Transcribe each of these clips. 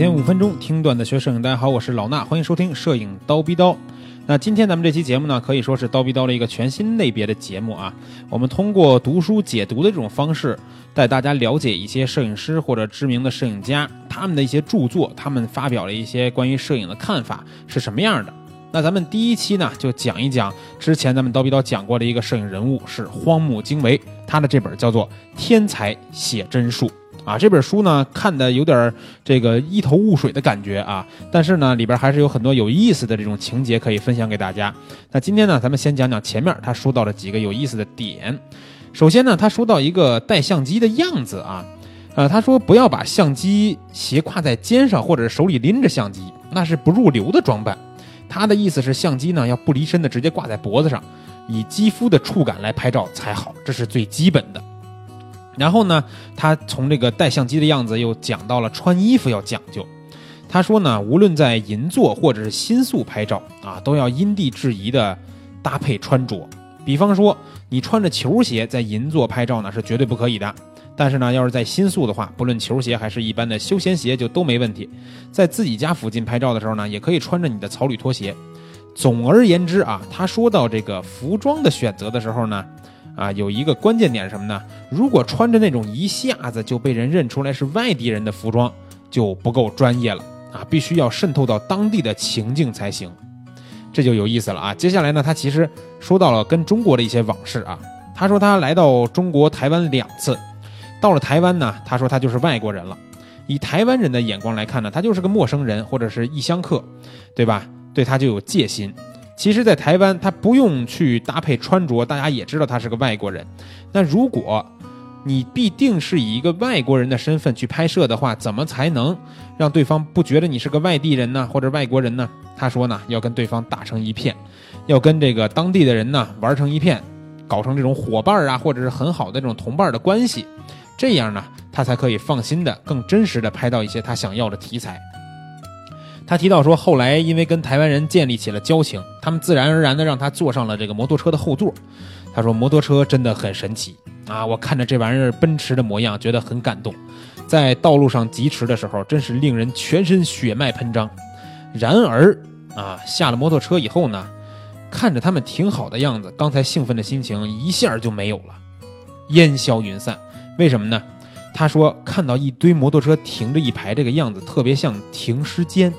天五分钟听段子学摄影，大家好，我是老衲，欢迎收听摄影刀逼刀。那今天咱们这期节目呢，可以说是刀逼刀的一个全新类别的节目啊。我们通过读书解读的这种方式，带大家了解一些摄影师或者知名的摄影家他们的一些著作，他们发表了一些关于摄影的看法是什么样的。那咱们第一期呢，就讲一讲之前咱们刀逼刀讲过的一个摄影人物是荒木经惟，他的这本叫做《天才写真术》。啊，这本书呢看的有点这个一头雾水的感觉啊，但是呢里边还是有很多有意思的这种情节可以分享给大家。那今天呢，咱们先讲讲前面他说到了几个有意思的点。首先呢，他说到一个带相机的样子啊，呃，他说不要把相机斜挎在肩上或者手里拎着相机，那是不入流的装扮。他的意思是相机呢要不离身的直接挂在脖子上，以肌肤的触感来拍照才好，这是最基本的。然后呢，他从这个带相机的样子又讲到了穿衣服要讲究。他说呢，无论在银座或者是新宿拍照啊，都要因地制宜的搭配穿着。比方说，你穿着球鞋在银座拍照呢，是绝对不可以的。但是呢，要是在新宿的话，不论球鞋还是一般的休闲鞋就都没问题。在自己家附近拍照的时候呢，也可以穿着你的草履拖鞋。总而言之啊，他说到这个服装的选择的时候呢。啊，有一个关键点是什么呢？如果穿着那种一下子就被人认出来是外地人的服装，就不够专业了啊！必须要渗透到当地的情境才行，这就有意思了啊！接下来呢，他其实说到了跟中国的一些往事啊。他说他来到中国台湾两次，到了台湾呢，他说他就是外国人了。以台湾人的眼光来看呢，他就是个陌生人或者是异乡客，对吧？对他就有戒心。其实，在台湾，他不用去搭配穿着，大家也知道他是个外国人。那如果你必定是以一个外国人的身份去拍摄的话，怎么才能让对方不觉得你是个外地人呢，或者外国人呢？他说呢，要跟对方打成一片，要跟这个当地的人呢玩成一片，搞成这种伙伴啊，或者是很好的这种同伴的关系，这样呢，他才可以放心的、更真实的拍到一些他想要的题材。他提到说，后来因为跟台湾人建立起了交情，他们自然而然的让他坐上了这个摩托车的后座。他说，摩托车真的很神奇啊！我看着这玩意儿奔驰的模样，觉得很感动。在道路上疾驰的时候，真是令人全身血脉喷张。然而啊，下了摩托车以后呢，看着他们挺好的样子，刚才兴奋的心情一下就没有了，烟消云散。为什么呢？他说，看到一堆摩托车停着一排，这个样子特别像停尸间。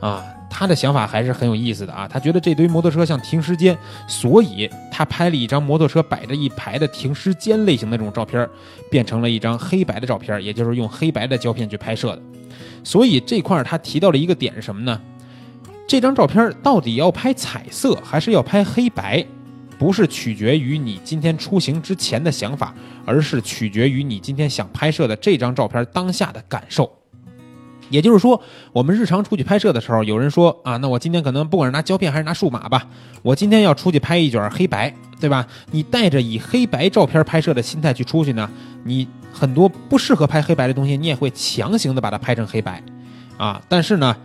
啊，他的想法还是很有意思的啊。他觉得这堆摩托车像停尸间，所以他拍了一张摩托车摆着一排的停尸间类型的这种照片，变成了一张黑白的照片，也就是用黑白的胶片去拍摄的。所以这块他提到了一个点是什么呢？这张照片到底要拍彩色还是要拍黑白，不是取决于你今天出行之前的想法，而是取决于你今天想拍摄的这张照片当下的感受。也就是说，我们日常出去拍摄的时候，有人说啊，那我今天可能不管是拿胶片还是拿数码吧，我今天要出去拍一卷黑白，对吧？你带着以黑白照片拍摄的心态去出去呢，你很多不适合拍黑白的东西，你也会强行的把它拍成黑白，啊。但是呢，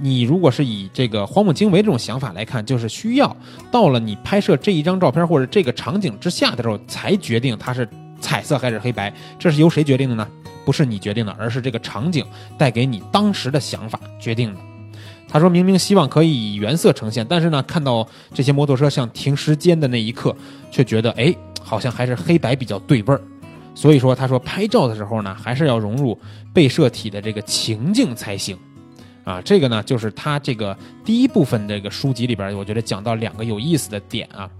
你如果是以这个荒木经惟这种想法来看，就是需要到了你拍摄这一张照片或者这个场景之下的时候，才决定它是彩色还是黑白，这是由谁决定的呢？不是你决定的，而是这个场景带给你当时的想法决定的。他说明明希望可以以原色呈现，但是呢，看到这些摩托车像停时间的那一刻，却觉得哎，好像还是黑白比较对味儿。所以说，他说拍照的时候呢，还是要融入被摄体的这个情境才行。啊，这个呢，就是他这个第一部分这个书籍里边，我觉得讲到两个有意思的点啊。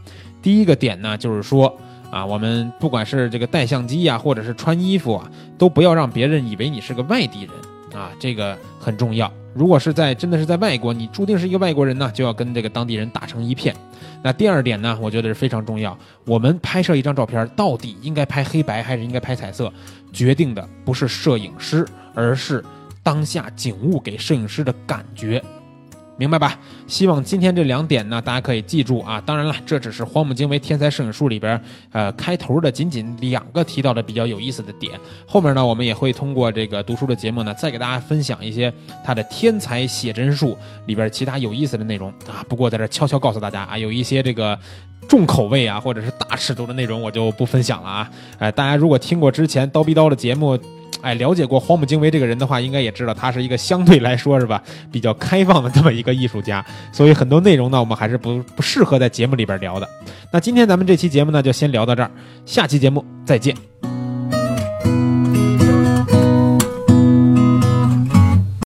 第一个点呢，就是说。啊，我们不管是这个带相机呀，或者是穿衣服啊，都不要让别人以为你是个外地人啊，这个很重要。如果是在真的是在外国，你注定是一个外国人呢，就要跟这个当地人打成一片。那第二点呢，我觉得是非常重要。我们拍摄一张照片，到底应该拍黑白还是应该拍彩色，决定的不是摄影师，而是当下景物给摄影师的感觉。明白吧？希望今天这两点呢，大家可以记住啊。当然了，这只是荒木经惟天才摄影术里边，呃，开头的仅仅两个提到的比较有意思的点。后面呢，我们也会通过这个读书的节目呢，再给大家分享一些他的天才写真术里边其他有意思的内容啊。不过在这悄悄告诉大家啊，有一些这个重口味啊，或者是大尺度的内容，我就不分享了啊。哎，大家如果听过之前刀逼刀的节目。哎，了解过荒木经惟这个人的话，应该也知道他是一个相对来说是吧 比较开放的这么一个艺术家，所以很多内容呢，我们还是不不适合在节目里边聊的。那今天咱们这期节目呢，就先聊到这儿，下期节目再见。